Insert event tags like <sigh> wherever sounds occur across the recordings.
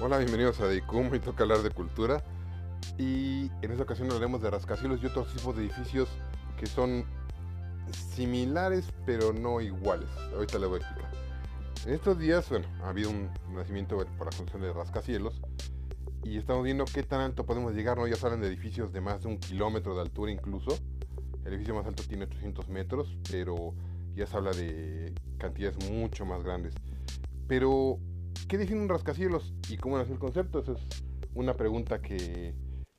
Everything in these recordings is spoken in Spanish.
Hola, bienvenidos a Deicum, hoy toca hablar de cultura y en esta ocasión hablaremos de rascacielos y otros tipos de edificios que son similares pero no iguales. Ahorita les voy a explicar. En estos días, bueno, ha habido un nacimiento por la construcción de rascacielos y estamos viendo qué tan alto podemos llegar, ¿no? Ya salen de edificios de más de un kilómetro de altura incluso. El edificio más alto tiene 800 metros, pero ya se habla de cantidades mucho más grandes. Pero ¿Qué define un rascacielos y cómo nace el concepto? Esa es una pregunta que,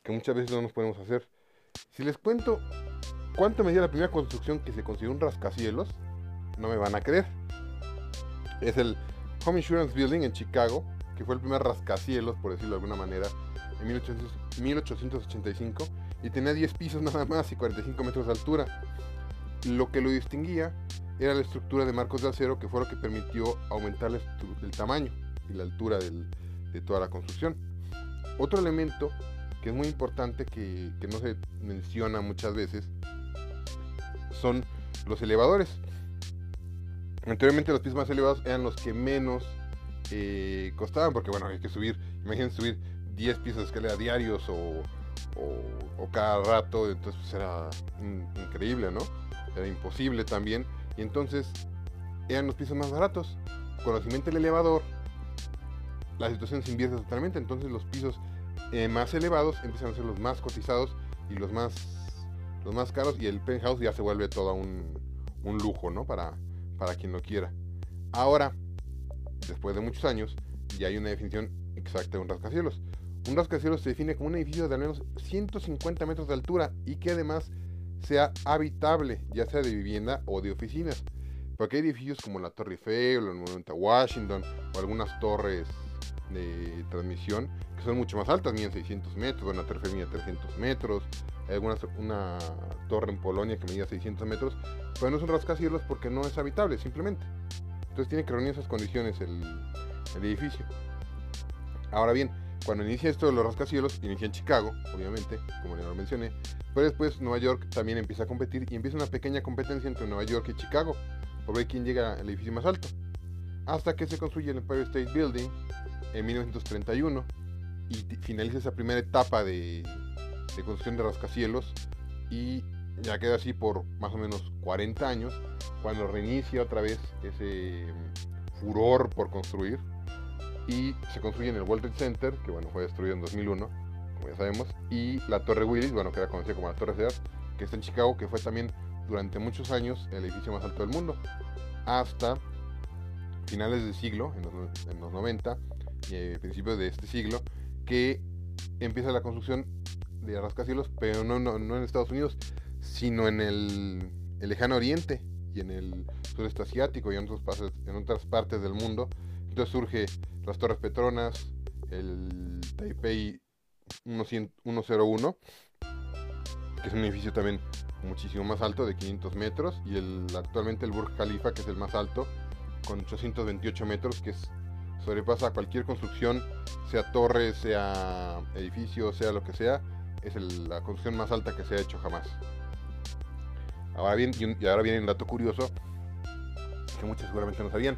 muchas veces no nos podemos hacer. Si les cuento cuánto medía la primera construcción que se consideró un rascacielos, no me van a creer. Es el Home Insurance Building en Chicago, que fue el primer rascacielos, por decirlo de alguna manera, en 1885 y tenía 10 pisos nada más y 45 metros de altura. Lo que lo distinguía era la estructura de marcos de acero que fue lo que permitió aumentar el tamaño y la altura de toda la construcción. Otro elemento que es muy importante que, no se menciona muchas veces son los elevadores. Anteriormente los pisos más elevados eran los que menos eh, costaban, porque bueno, hay que subir, imagínense subir 10 pisos de escalera diarios o, cada rato, entonces pues, era increíble, ¿no? Era imposible también. Y entonces eran los pisos más baratos. Conocimiento del elevador la situación se invierte totalmente, entonces los pisos eh, más elevados empiezan a ser los más cotizados y los más, los más caros y el penthouse ya se vuelve todo un, un lujo, ¿no? Para, para quien lo quiera. Ahora, después de muchos años, ya hay una definición exacta de un rascacielos. Un rascacielos se define como un edificio de al menos 150 metros de altura y que además sea habitable, ya sea de vivienda o de oficinas. Porque hay edificios como la Torre Eiffel, o el Monumento a Washington, o algunas torres de transmisión que son mucho más altas, miden 600 metros, una torre mide 300 metros, hay algunas, una torre en Polonia que medía 600 metros, pero no son rascacielos porque no es habitable simplemente. Entonces tiene que reunir esas condiciones el, el edificio. Ahora bien, cuando inicia esto de los rascacielos, inicia en Chicago, obviamente, como ya lo mencioné, pero después Nueva York también empieza a competir y empieza una pequeña competencia entre Nueva York y Chicago por ver quién llega al edificio más alto. Hasta que se construye el Empire State Building, en 1931 y finaliza esa primera etapa de, construcción de rascacielos y ya queda así por más o menos 40 años cuando reinicia otra vez ese mm, furor por construir y se construye en el World Center, que bueno, fue destruido en 2001, como ya sabemos, y la Torre Willis, bueno, que era conocida como la Torre Sears, que está en Chicago, que fue también durante muchos años el edificio más alto del mundo, hasta finales del siglo, en los, en los 90, eh, principios de este siglo, que empieza la construcción de rascacielos, pero no, no, no en Estados Unidos, sino en el, lejano oriente y en el sureste asiático y en, otros en otras partes del mundo. Entonces surge las Torres Petronas, el Taipei 101, que es un edificio también muchísimo más alto, de 500 metros, y el, actualmente el Burj Khalifa, que es el más alto, con 828 metros, que es sobrepasa cualquier construcción, sea torre, sea edificio, sea lo que sea, es la construcción más alta que se ha hecho jamás. Ahora bien, y ahora viene un dato curioso, que muchos seguramente no sabían,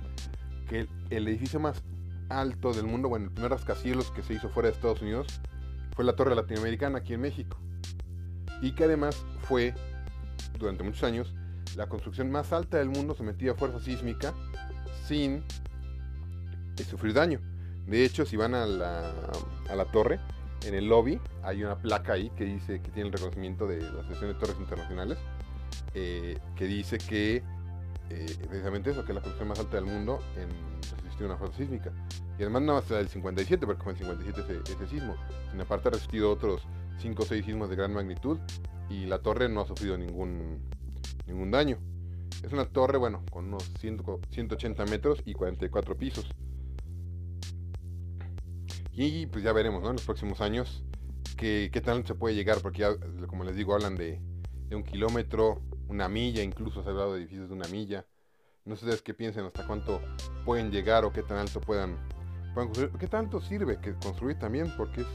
que el, edificio más alto del mundo, bueno, el primer rascacielos que se hizo fuera de Estados Unidos, fue la Torre Latinoamericana aquí en México. Y que además fue, durante muchos años, la construcción más alta del mundo sometida a fuerza sísmica sin sufrir daño. De hecho, si van a la, a la torre, en el lobby hay una placa ahí que dice que tiene el reconocimiento de la Asociación de Torres Internacionales, eh, que dice que eh, precisamente eso, que es la construcción más alta del mundo en resistir una fuerza sísmica. Y además no hasta el 57, porque fue en 57 ese, ese sismo, sino aparte ha resistido otros 5 o 6 sismos de gran magnitud y la torre no ha sufrido ningún, ningún daño. Es una torre, bueno, con unos 180 metros y 44 pisos. Y pues ya veremos, ¿no? En los próximos años qué, qué tal se puede llegar, porque ya, como les digo, hablan de, un kilómetro, una milla, incluso se ha hablado de edificios de una milla. No sé ustedes qué piensan, hasta cuánto pueden llegar o qué tan alto puedan, construir. ¿Qué tanto sirve que construir también? Porque es,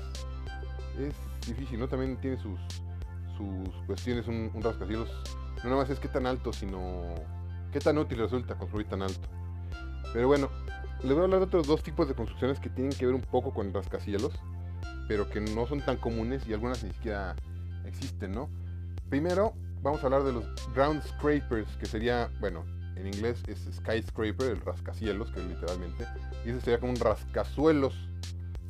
es difícil, ¿no? También tiene sus, sus cuestiones, un rascacielos. No nada más es qué tan alto, sino qué tan útil resulta construir tan alto. Pero bueno, les voy a hablar de otros dos tipos de construcciones que tienen que ver un poco con rascacielos, pero que no son tan comunes y algunas ni siquiera existen, ¿no? Primero, vamos a hablar de los ground scrapers, que sería, bueno, en inglés es skyscraper, el rascacielos, que literalmente, y ese sería como un rascazuelos,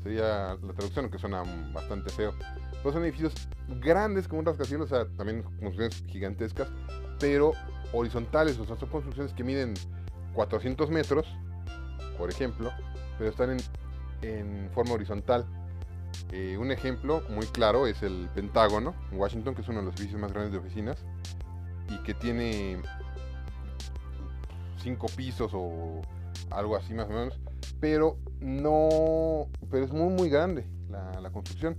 sería la traducción, que suena bastante feo. Pues son edificios grandes como un rascacielos, o sea, también construcciones gigantescas, pero horizontales, o sea, son construcciones que miden 400 metros, por ejemplo, pero están en, en forma horizontal. Eh, un ejemplo muy claro es el Pentágono en Washington, que es uno de los edificios más grandes de oficinas y que tiene cinco pisos o algo así más o menos, pero no, pero es muy muy grande la, construcción.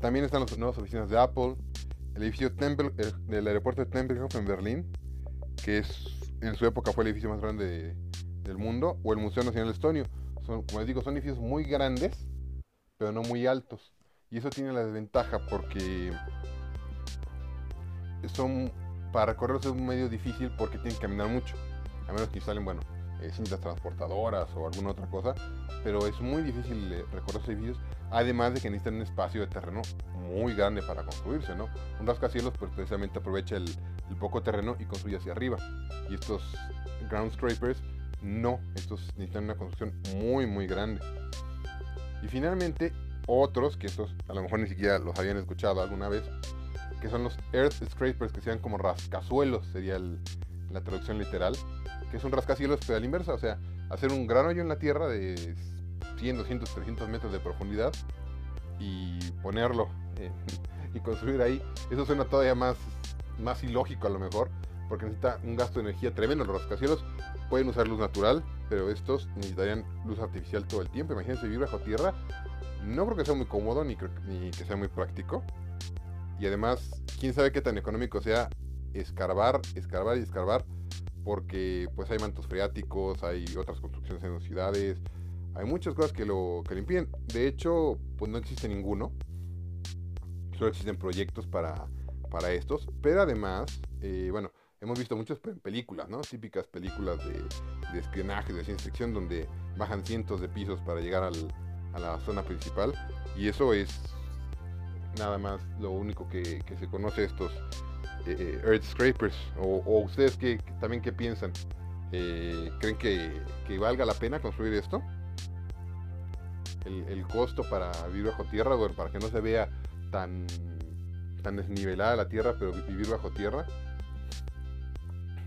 También están las nuevas oficinas de Apple, el edificio Tempel, el, del aeropuerto de Tempelhof en Berlín, que es en su época fue el edificio más grande del mundo, o el Museo Nacional Estonio. Son, como les digo, son edificios muy grandes, pero no muy altos. Y eso tiene la desventaja porque son para recorrerlos es un medio difícil porque tienen que caminar mucho. A menos que instalen, bueno, eh, cintas transportadoras o alguna otra cosa. Pero es muy difícil eh, recorrer esos edificios. Además de que necesitan un espacio de terreno muy grande para construirse, ¿no? Un rascacielos pues precisamente aprovecha el, el poco terreno y construye hacia arriba. Y estos ground scrapers no, estos necesitan una construcción muy muy grande. Y finalmente otros, que estos a lo mejor ni siquiera los habían escuchado alguna vez, que son los earth scrapers, que sean como rascazuelos, sería la traducción literal, que es un rascacielos pero a la inversa, o sea, hacer un gran hoyo en la tierra de 100, 200, 300 metros de profundidad y ponerlo eh, <laughs> y construir ahí. Eso suena todavía más, más ilógico a lo mejor, porque necesita un gasto de energía tremendo. Los rascacielos pueden usar luz natural, pero estos necesitarían luz artificial todo el tiempo. Imagínense vivir bajo tierra. No creo que sea muy cómodo ni, ni que sea muy práctico. Y además, quién sabe qué tan económico sea escarbar, escarbar y escarbar, porque pues hay mantos freáticos, hay otras construcciones en las ciudades, hay muchas cosas que lo, que lo impiden. De hecho, pues no existe ninguno. Solo existen proyectos para, para estos. Pero además, eh, bueno, hemos visto muchas películas, ¿no? Típicas películas de, espionaje, de ciencia ficción, donde bajan cientos de pisos para llegar al, a la zona principal. Y eso es nada más lo único que, se conoce estos eh, Earth Scrapers. O, o ustedes que, también qué piensan. Eh, ¿Creen que, valga la pena construir esto? El, costo para vivir bajo tierra, bueno, para que no se vea tan, tan desnivelada la tierra, pero vivir bajo tierra.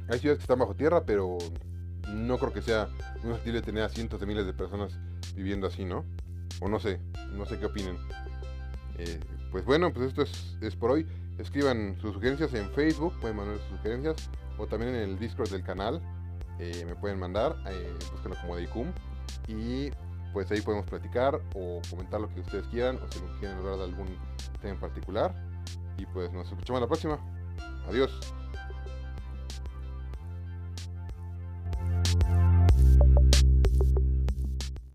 Hay ciudades que están bajo tierra, pero no creo que sea muy factible tener a cientos de miles de personas viviendo así, ¿no? O no sé, no sé qué opinen. Eh, pues bueno, pues esto es, es, por hoy. Escriban sus sugerencias en Facebook, pueden mandar sus sugerencias, o también en el Discord del canal. Eh, me pueden mandar, eh, búsquenlo como Deicum. Y pues ahí podemos platicar o comentar lo que ustedes quieran, o si quieren hablar de algún tema en particular. Y pues nos escuchamos la próxima. Adiós.